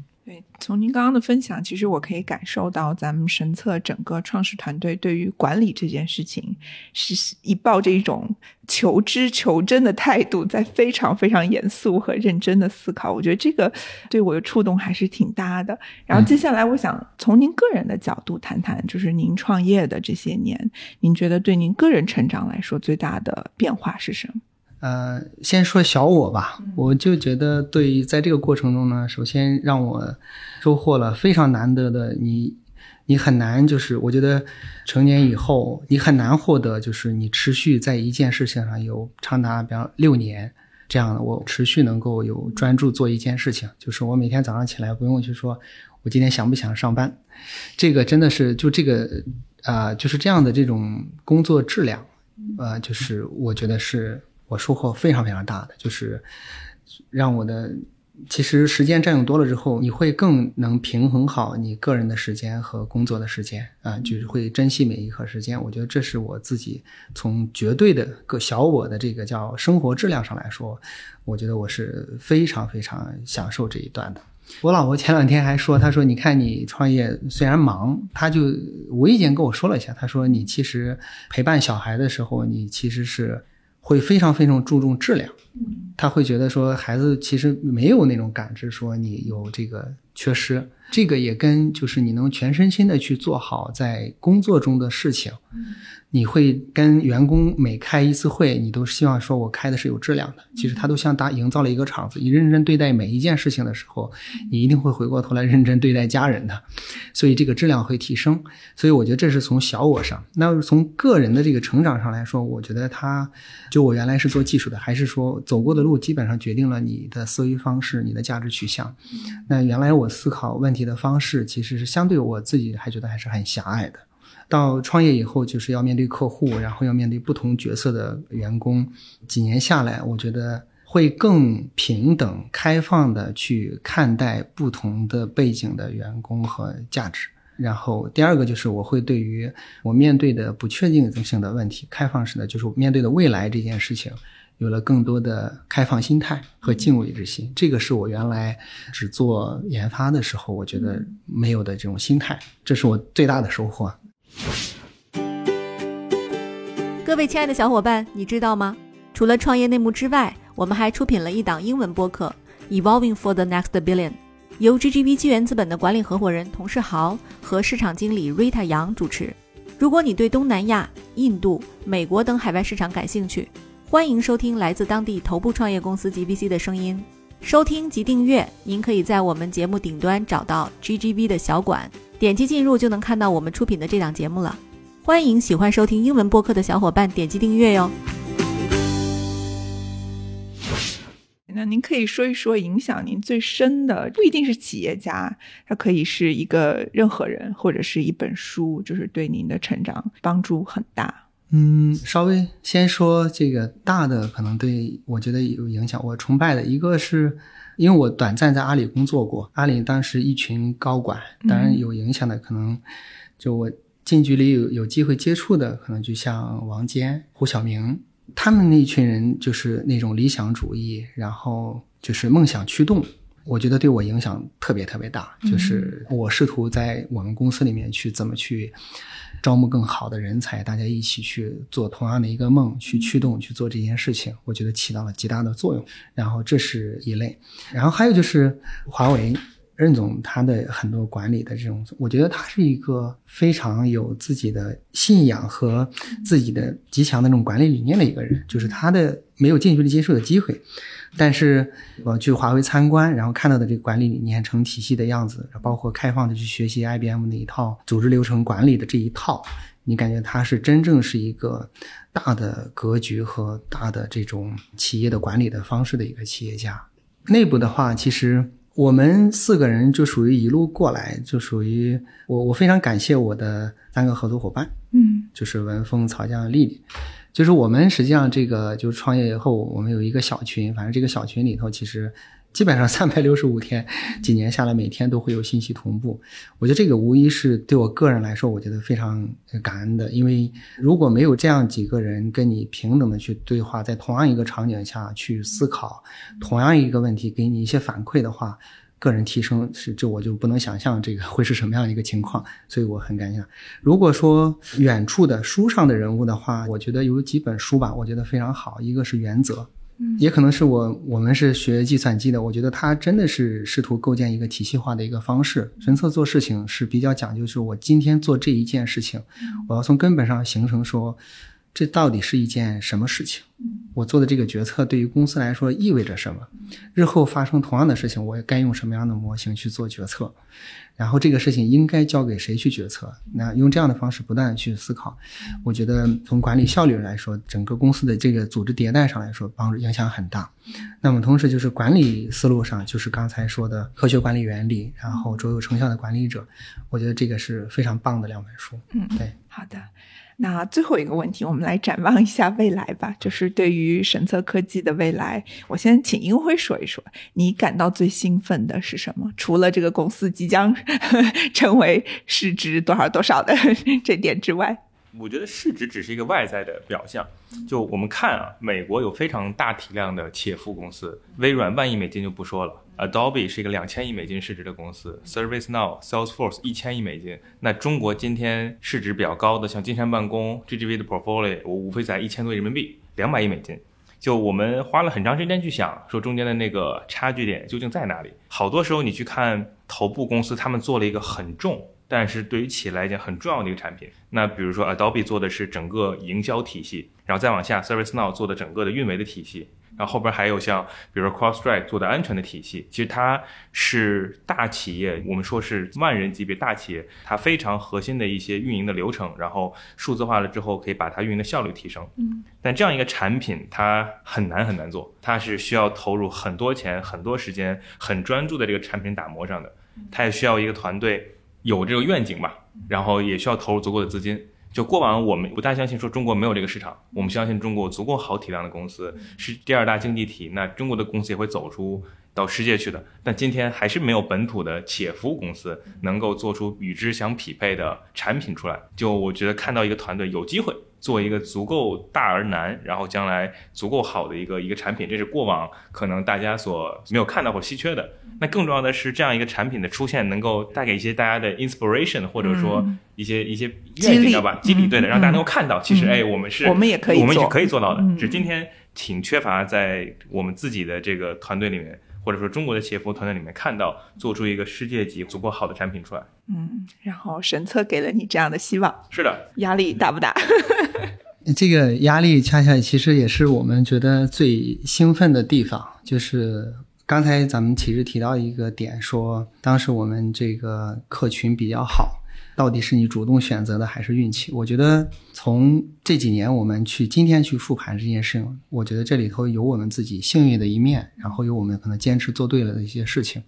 从您刚刚的分享，其实我可以感受到咱们神策整个创始团队对于管理这件事情，是以抱着一种求知求真的态度，在非常非常严肃和认真的思考。我觉得这个对我的触动还是挺大的。然后接下来，我想从您个人的角度谈谈，就是您创业的这些年，您觉得对您个人成长来说最大的变化是什么？呃，先说小我吧，我就觉得对，在这个过程中呢，首先让我收获了非常难得的，你，你很难就是，我觉得成年以后你很难获得，就是你持续在一件事情上有长达比方六年，这样的我持续能够有专注做一件事情，就是我每天早上起来不用去说我今天想不想上班，这个真的是就这个啊、就是这样的这种工作质量，呃，就是我觉得是我收获非常非常大的，就是让我的其实时间占用多了之后，你会更能平衡好你个人的时间和工作的时间啊、就是会珍惜每一刻时间。我觉得这是我自己从绝对的个小我的这个叫生活质量上来说，我觉得我是非常非常享受这一段的。我老婆前两天还说，她说：“你看你创业虽然忙，她就无意间跟我说了一下，她说你其实陪伴小孩的时候，你其实是会非常非常注重质量。他会觉得说孩子其实没有那种感知，说你有这个缺失。这个也跟就是你能全身心的去做好在工作中的事情。你会跟员工每开一次会，你都希望说我开的是有质量的。其实他都像搭营造了一个场子，你认真对待每一件事情的时候，你一定会回过头来认真对待家人的，所以这个质量会提升。所以我觉得这是从小我上，那从个人的这个成长上来说，我觉得他就我原来是做技术的，还是说走过的路基本上决定了你的思维方式、你的价值取向。那原来我思考问题的方式，其实是相对我自己还觉得还是很狭隘的。到创业以后，就是要面对客户，然后要面对不同角色的员工。几年下来，我觉得会更平等、开放的去看待不同的背景的员工和价值。然后第二个就是我会对于我面对的不确定性的问题，开放式的，就是我面对的未来这件事情，有了更多的开放心态和敬畏之心。这个是我原来只做研发的时候，我觉得没有的这种心态，这是我最大的收获。各位亲爱的小伙伴，你知道吗？除了创业内幕之外，我们还出品了一档英文播客《Evolving for the Next Billion》，由 GGV 纪元资本的管理合伙人童世豪和市场经理 Rita 杨主持。如果你对东南亚、印度、美国等海外市场感兴趣，欢迎收听来自当地头部创业公司 GVC 的声音。收听及订阅，您可以在我们节目顶端找到 GGV 的小馆，点击进入就能看到我们出品的这档节目了。欢迎喜欢收听英文播客的小伙伴点击订阅哟。那您可以说一说影响您最深的，不一定是企业家，它可以是一个任何人，或者是一本书，就是对您的成长帮助很大。嗯，稍微先说这个大的，可能对我觉得有影响。我崇拜的一个是，因为我短暂在阿里工作过，阿里当时一群高管，当然有影响的，可能就我近距离有有机会接触的，可能就像王坚、胡晓明，他们那一群人就是那种理想主义，然后就是梦想驱动。我觉得对我影响特别特别大，就是我试图在我们公司里面去怎么去招募更好的人才，大家一起去做同样的一个梦，去驱动去做这件事情，我觉得起到了极大的作用。然后这是一类，然后还有就是华为任总他的很多管理的这种，我觉得他是一个非常有自己的信仰和自己的极强的那种管理理念的一个人，就是他的没有近距离接触的机会。但是我去华为参观，然后看到的这个管理理念成体系的样子，包括开放的去学习 IBM 那一套组织流程管理的这一套，你感觉他是真正是一个大的格局和大的这种企业的管理的方式的一个企业家。内部的话，其实我们四个人就属于一路过来，就属于我我非常感谢我的三个合作伙伴，嗯就是文峰、曹江、丽丽。就是我们实际上这个就是创业以后，我们有一个小群，反正这个小群里头其实基本上三百六十五天，几年下来每天都会有信息同步。我觉得这个无疑是对我个人来说，我觉得非常感恩的，因为如果没有这样几个人跟你平等的去对话，在同样一个场景下去思考同样一个问题，给你一些反馈的话。个人提升是这我就不能想象这个会是什么样一个情况，所以我很感谢。如果说远处的书上的人物的话，我觉得有几本书吧，我觉得非常好。一个是《原则》，也可能是我我们是学计算机的，我觉得他真的是试图构建一个体系化的一个方式。神策做事情是比较讲究，就是我今天做这一件事情，我要从根本上形成说。这到底是一件什么事情？我做的这个决策对于公司来说意味着什么？日后发生同样的事情，我该用什么样的模型去做决策？然后这个事情应该交给谁去决策？那用这样的方式不断的去思考，我觉得从管理效率来说，整个公司的这个组织迭代上来说，帮助影响很大。那么同时就是管理思路上，就是刚才说的科学管理原理，然后卓有成效的管理者，我觉得这个是非常棒的两本书。嗯，对，好的。那最后一个问题，我们来展望一下未来吧。就是对于神策科技的未来，我先请英辉说一说，你感到最兴奋的是什么？除了这个公司即将 <laughs> 成为市值多少多少的 <laughs> 这点之外，我觉得市值只是一个外在的表象。就我们看啊，美国有非常大体量的企业服务公司，微软万亿美金就不说了。Adobe 是一个两千亿美金市值的公司，ServiceNow、Salesforce 一千亿美金。那中国今天市值比较高的，像金山办公、GGV 的 Portfolio，我无非在一千多亿人民币，两百亿美金。就我们花了很长时间去想，说中间的那个差距点究竟在哪里？好多时候你去看头部公司，他们做了一个很重，但是对于企业来讲很重要的一个产品。那比如说 Adobe 做的是整个营销体系，然后再往下，ServiceNow 做的整个的运维的体系。然后后边还有像，比如说 CrossStrike 做的安全的体系，其实它是大企业，我们说是万人级别大企业，它非常核心的一些运营的流程，然后数字化了之后，可以把它运营的效率提升。嗯，但这样一个产品，它很难很难做，它是需要投入很多钱、很多时间、很专注的这个产品打磨上的，它也需要一个团队有这个愿景吧，然后也需要投入足够的资金。就过往我们不大相信说中国没有这个市场，我们相信中国足够好体量的公司是第二大经济体，那中国的公司也会走出到世界去的。但今天还是没有本土的企业服务公司能够做出与之相匹配的产品出来。就我觉得看到一个团队有机会做一个足够大而难，然后将来足够好的一个一个产品，这是过往可能大家所没有看到或稀缺的。那更重要的是，这样一个产品的出现，能够带给一些大家的 inspiration，或者说一些一些愿景，知道吧？激励，对的，让大家能够看到，其实，哎，我们是，我们也可以，我们是可以做到的。只今天挺缺乏在我们自己的这个团队里面，或者说中国的企业服务团队里面，看到做出一个世界级足够好的产品出来。嗯，然后神策给了你这样的希望，是的，压力大不大？<laughs> 这个压力恰恰其实也是我们觉得最兴奋的地方，就是。刚才咱们其实提到一个点，说当时我们这个客群比较好，到底是你主动选择的还是运气？我觉得从这几年我们去今天去复盘这件事情，我觉得这里头有我们自己幸运的一面，然后有我们可能坚持做对了的一些事情。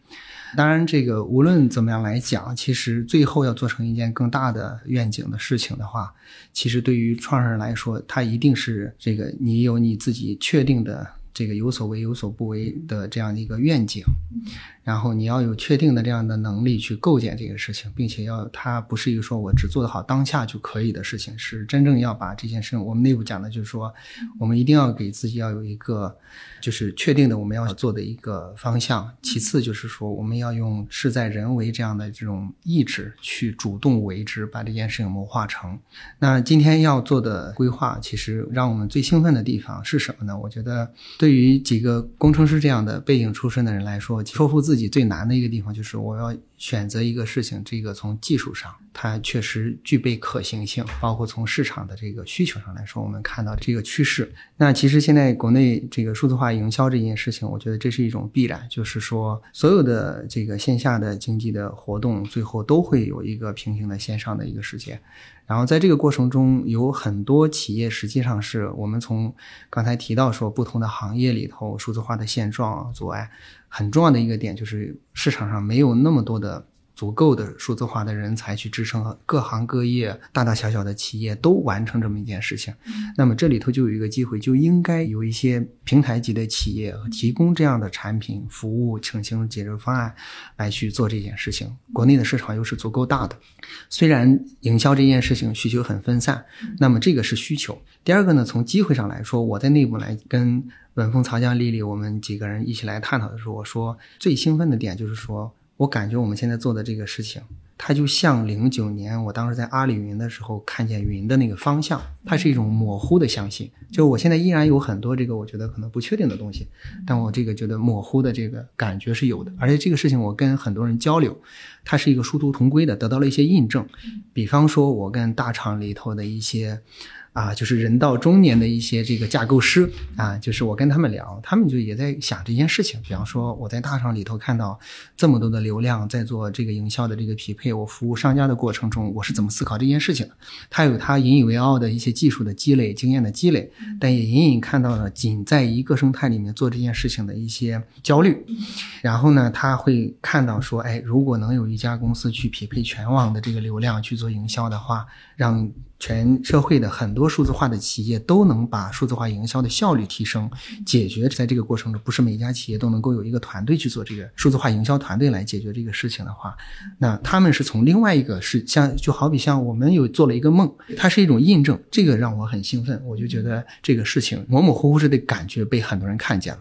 当然，这个无论怎么样来讲，其实最后要做成一件更大的愿景的事情的话，其实对于创始人来说，他一定是这个你有你自己确定的。这个有所为有所不为的这样的一个愿景，然后你要有确定的这样的能力去构建这个事情，并且要它不是一个说我只做得好当下就可以的事情，是真正要把这件事情。我们内部讲的就是说，我们一定要给自己要有一个就是确定的我们要做的一个方向。其次就是说，我们要用事在人为这样的这种意志去主动为之，把这件事情谋划成。那今天要做的规划，其实让我们最兴奋的地方是什么呢？我觉得。对于几个工程师这样的背景出身的人来说，说服自己自己最难的一个地方就是我要选择一个事情，这个从技术上它确实具备可行性，包括从市场的这个需求上来说，我们看到这个趋势。那其实现在国内这个数字化营销这件事情，我觉得这是一种必然，就是说所有的这个线下的经济的活动，最后都会有一个平行的线上的一个世界。然后在这个过程中，有很多企业实际上是我们从刚才提到说不同的行业里头数字化的现状阻碍，很重要的一个点就是市场上没有那么多的。足够的数字化的人才去支撑各行各业大大小小的企业都完成这么一件事情，那么这里头就有一个机会，就应该有一些平台级的企业提供这样的产品、服务、成型解决方案来去做这件事情。国内的市场又是足够大的，虽然营销这件事情需求很分散，那么这个是需求。第二个呢，从机会上来说，我在内部来跟文峰、曹江、丽丽我们几个人一起来探讨的时候，我说最兴奋的点就是说。我感觉我们现在做的这个事情，它就像零九年我当时在阿里云的时候看见云的那个方向，它是一种模糊的相信。就我现在依然有很多这个我觉得可能不确定的东西，但我这个觉得模糊的这个感觉是有的。而且这个事情我跟很多人交流，它是一个殊途同归的，得到了一些印证。比方说，我跟大厂里头的一些。啊，就是人到中年的一些这个架构师啊，就是我跟他们聊，他们就也在想这件事情。比方说，我在大厂里头看到这么多的流量在做这个营销的这个匹配，我服务商家的过程中，我是怎么思考这件事情的？他有他引以为傲的一些技术的积累、经验的积累，但也隐隐看到了仅在一个生态里面做这件事情的一些焦虑。然后呢，他会看到说，哎，如果能有一家公司去匹配全网的这个流量去做营销的话，让全社会的很多数字化的企业都能把数字化营销的效率提升，解决在这个过程中，不是每一家企业都能够有一个团队去做这个数字化营销团队来解决这个事情的话，那他们是从另外一个是像就好比像我们有做了一个梦，它是一种印证，这个让我很兴奋，我就觉得这个事情模模糊糊的感觉被很多人看见了。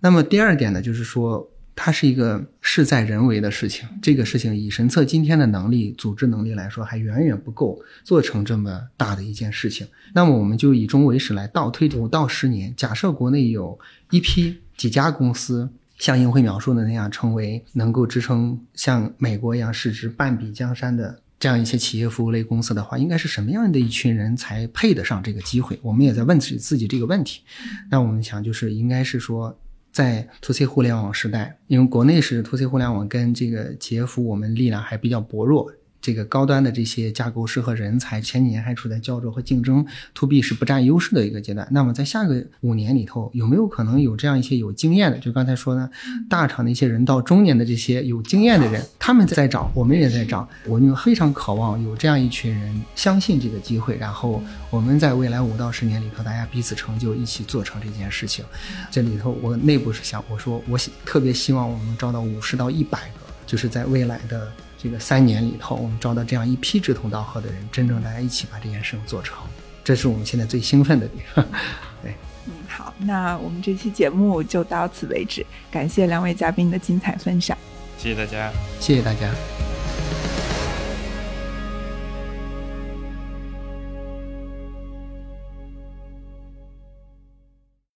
那么第二点呢，就是说。它是一个事在人为的事情，这个事情以神策今天的能力、组织能力来说，还远远不够做成这么大的一件事情。那么，我们就以终为始来倒推五到十年，假设国内有一批几家公司，像英辉描述的那样，成为能够支撑像美国一样市值半壁江山的这样一些企业服务类公司的话，应该是什么样的一群人才配得上这个机会？我们也在问自己自己这个问题。那我们想，就是应该是说。在 to C 互联网时代，因为国内是 to C 互联网跟这个企业服务，我们力量还比较薄弱。这个高端的这些架构师和人才，前几年还处在焦灼和竞争，to B 是不占优势的一个阶段。那么在下个五年里头，有没有可能有这样一些有经验的？就刚才说呢，大厂的一些人到中年的这些有经验的人，他们在找，我们也在找。我们非常渴望有这样一群人相信这个机会，然后我们在未来五到十年里头，大家彼此成就，一起做成这件事情。这里头我内部是想，我说我特别希望我们能招到五十到一百个，就是在未来的。这个三年里头，我们招到这样一批志同道合的人，真正大家一起把这件事情做成，这是我们现在最兴奋的地方。对，嗯，好，那我们这期节目就到此为止，感谢两位嘉宾的精彩分享，谢谢大家，谢谢大家。